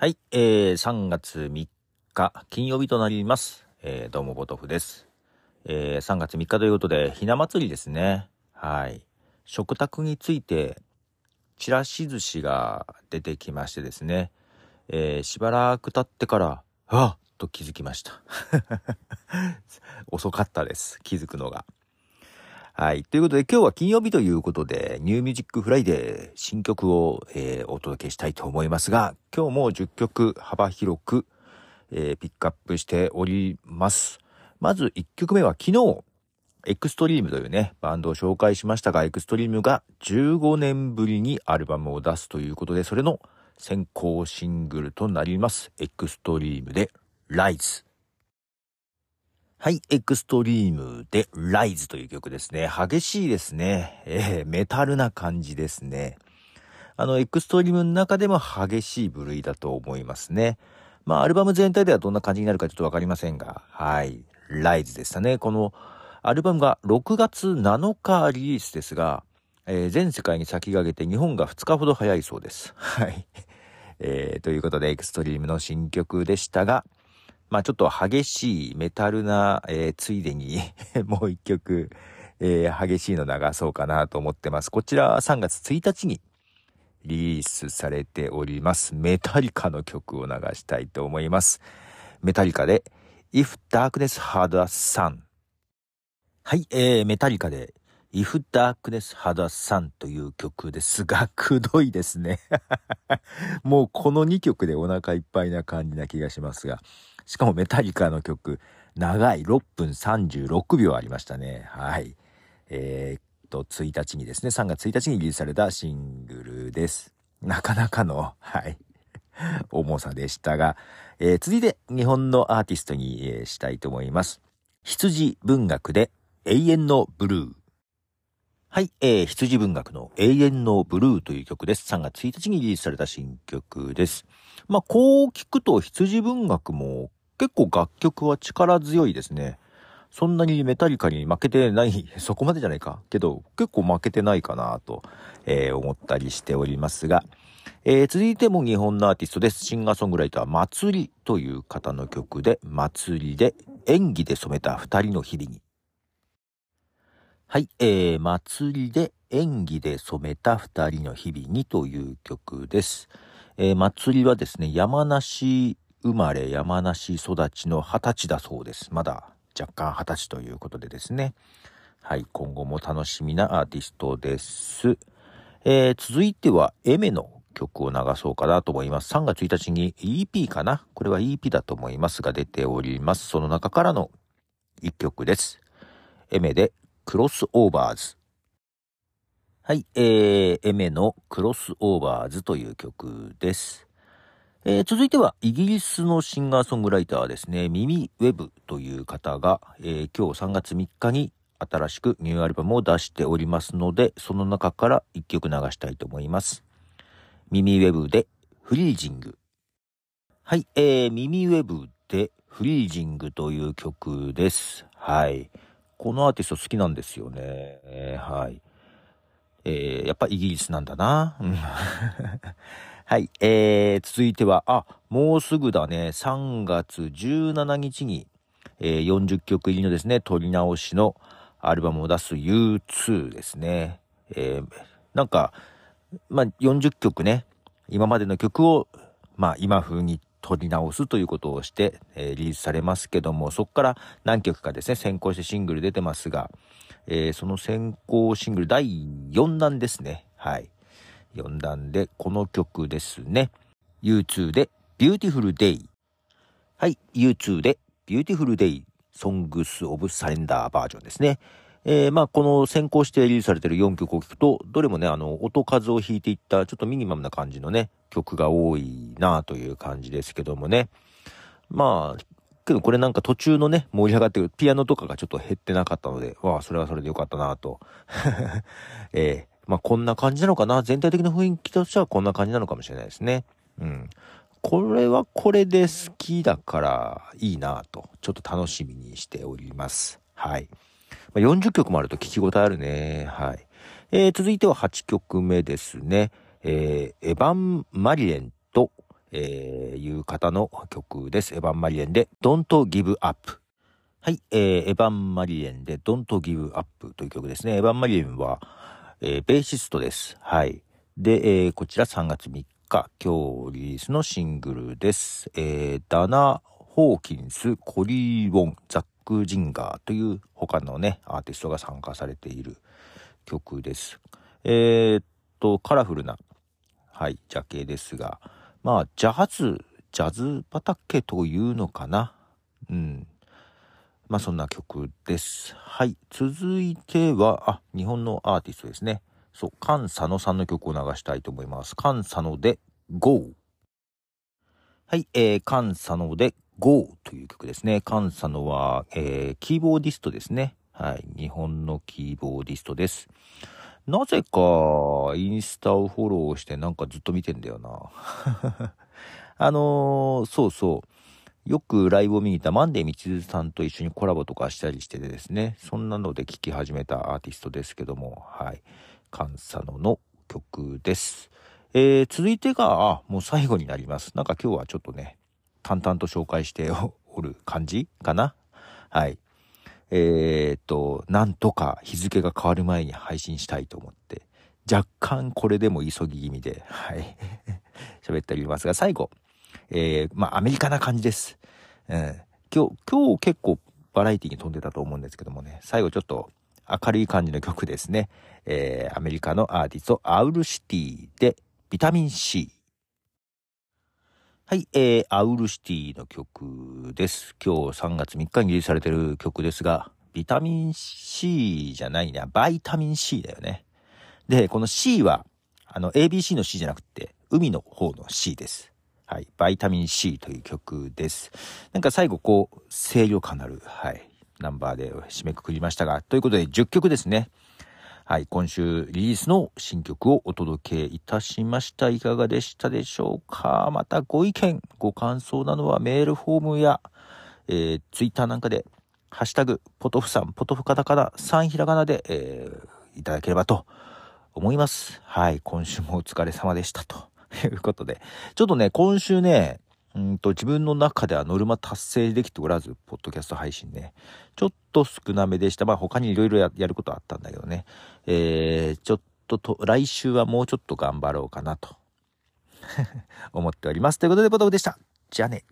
はい、えー、3月3日、金曜日となります。えー、どうも、ボトフです。えー、3月3日ということで、ひな祭りですね。はい。食卓について、ちらし寿司が出てきましてですね、えー、しばらく経ってから、あっと気づきました。遅かったです。気づくのが。はい。ということで、今日は金曜日ということで、 New Music Friday、新曲を、えーお届けしたいと思いますが、今日も10曲幅広く、えーピックアップしております。まず1曲目は昨日、エクストリームというね、バンドを紹介しましたが、エクストリームが15年ぶりにアルバムを出すということで、それの先行シングルとなります。エクストリームで、ライズ。はい、エクストリームで、ライズという曲ですね。激しいですね。えーメタルな感じですね。あの、エクストリームの中でも激しい部類だと思いますね。まあ、アルバム全体ではどんな感じになるかちょっとわかりませんが、はい、ライズでしたね。この、アルバムが6月7日リリースですが、えー全世界に先駆けて日本が2日ほど早いそうです。はい。えーということで、エクストリームの新曲でしたが、まあちょっと激しいメタルな、えーついでに もう一曲、えー激しいの流そうかなと思ってます。こちら3月1日にリリースされております。メタリカの曲を流したいと思います。メタリカで If Darkness Had a Sun はい、えー、メタリカで If Darkness Had a Sun という曲ですが、くどいですね。もうこの2曲でお腹いっぱいな感じな気がしますが、しかもメタリカの曲、長い6分36秒ありましたね。はい。えーっと、1日にですね、3月1日にリリースされたシングルです。なかなかの、はい、重さでしたが、えー続いて日本のアーティストに、えーしたいと思います。羊文学で永遠のブルー。はい、えー、羊文学の永遠のブルーという曲です。3月1日にリリースされた新曲です。まあ、こう聞くと羊文学も結構楽曲は力強いですね。そんなにメタリカに負けてない、そこまでじゃないか。けど、結構負けてないかなと、えー思ったりしておりますが、えー続いても日本のアーティストです。シンガーソングライター、祭りという方の曲で、祭りで演技で染めた二人の日々に。はい、えー、祭りで演技で染めた二人の日々にという曲です。えー、祭りはですね、山梨生まれ、山梨育ちの二十歳だそうです。まだ若干二十歳ということでですね。はい、今後も楽しみなアーティストです。えー続いては、エメの曲を流そうかなと思います。3月1日に EP かな？これは EP だと思いますが出ております。その中からの一曲です。エメでクロスオーバーズ。はい、えー、エメのクロスオーバーズという曲です。えー続いては、イギリスのシンガーソングライターですね、ミミ・ウェブという方が、えー今日3月3日に新しくニューアルバムを出しておりますので、その中から一曲流したいと思います。ミミ・ウェブでフリージング。はい、えー、ミミ・ウェブでフリージングという曲です。はい。このアーティスト好きなんですよね。えーはい。えーやっぱイギリスなんだな。はい。えー、続いては、あ、もうすぐだね。3月17日に、えー40曲入りのですね、撮り直しのアルバムを出す U2 ですね。えーなんか、まあ、40曲ね、今までの曲を、まあ、今風に撮り直すということをして、えーリリースされますけども、そこから何曲かですね、先行してシングル出てますが、えーその先行シングル第4弾ですね。はい。4弾で、この曲ですね。U2 で Beautiful Day。はい。U2 で Beautiful Day Songs of Surrender バージョンですね。えーまあ、この先行してリリースされてる4曲を聴くと、どれもね、あの、音数を弾いていった、ちょっとミニマムな感じのね、曲が多いなという感じですけどもね。まあ、けどこれなんか途中のね、盛り上がってるピアノとかがちょっと減ってなかったので、わあ、それはそれでよかったなと。えーまあこんな感じなのかな？全体的な雰囲気としてはこんな感じなのかもしれないですね。うん。これはこれで好きだからいいなと、ちょっと楽しみにしております。はい。まあ、40曲もあると聞き応えあるね。はい。えー続いては8曲目ですね。えーエヴァン・マリレンと、えー、いう方の曲です。エヴァン・マリエンで Don't Give Up。はい、えー、エヴァン・マリエンで Don't Give Up という曲ですね。エヴァン・マリエンは、えー、ベーシストです。はい。で、えー、こちら3月3日、今日リリースのシングルです。えー、ダナ・ホーキンス、コリー・ウォン、ザック・ジンガーという他のね、アーティストが参加されている曲です。えー、っと、カラフルな、はい、ジャケですが、まあ、ジャズ、ジャズ畑というのかな？うん。まあ、そんな曲です。はい。続いては、あ、日本のアーティストですね。そう、 Kan Sano さんの曲を流したいと思います。菅佐野で GO。はい、えー、菅佐野で GO という曲ですね。 Kan Sano は、えー、キーボーディストですね。はい、日本のキーボーディストです。なぜか、インスタをフォローしてなんかずっと見てんだよな。あのー、そうそう。よくライブを見に行ったマンデーみちずさんと一緒にコラボとかしたりしててですね、そんなので聴き始めたアーティストですけども、はい。カンサノの曲です。えー、続いてが、あ、もう最後になります。なんか今日はちょっとね、淡々と紹介しておる感じかなはい。えー、っと、なんとか日付が変わる前に配信したいと思って、若干これでも急ぎ気味で、はい。喋っておりますが、最後、えー、まあ、アメリカな感じです。うん。今日、今日結構バラエティに飛んでたと思うんですけどもね、最後ちょっと明るい感じの曲ですね。えー、アメリカのアーティスト、アウルシティで、ビタミン C。はい、えー、アウルシティの曲です。今日3月3日にリリースされてる曲ですが、ビタミン C じゃないな、バイタミン C だよね。で、この C は、あの、ABC の C じゃなくて、海の方の C です。はい。バイタミン C という曲です。なんか最後こう、清涼感のある、はい。ナンバーで締めくくりましたが、ということで10曲ですね。はい、今週リリースの新曲をお届けいたしました。いかがでしたでしょうか？またご意見、ご感想などはメールフォームや、えー、ツイッターなんかで、ハッシュタグ、ポトフさん、ポトフカタカナ、3ひらがなで、えー、いただければと思います。はい、今週もお疲れ様でしたとということで、ちょっとね、今週ね、うんと自分の中ではノルマ達成できておらず、ポッドキャスト配信ね。ちょっと少なめでした。まあ他にいろいろやることあったんだけどね。えー、ちょっとと、来週はもうちょっと頑張ろうかなと 思っております。ということで、ポトフでした。じゃあね。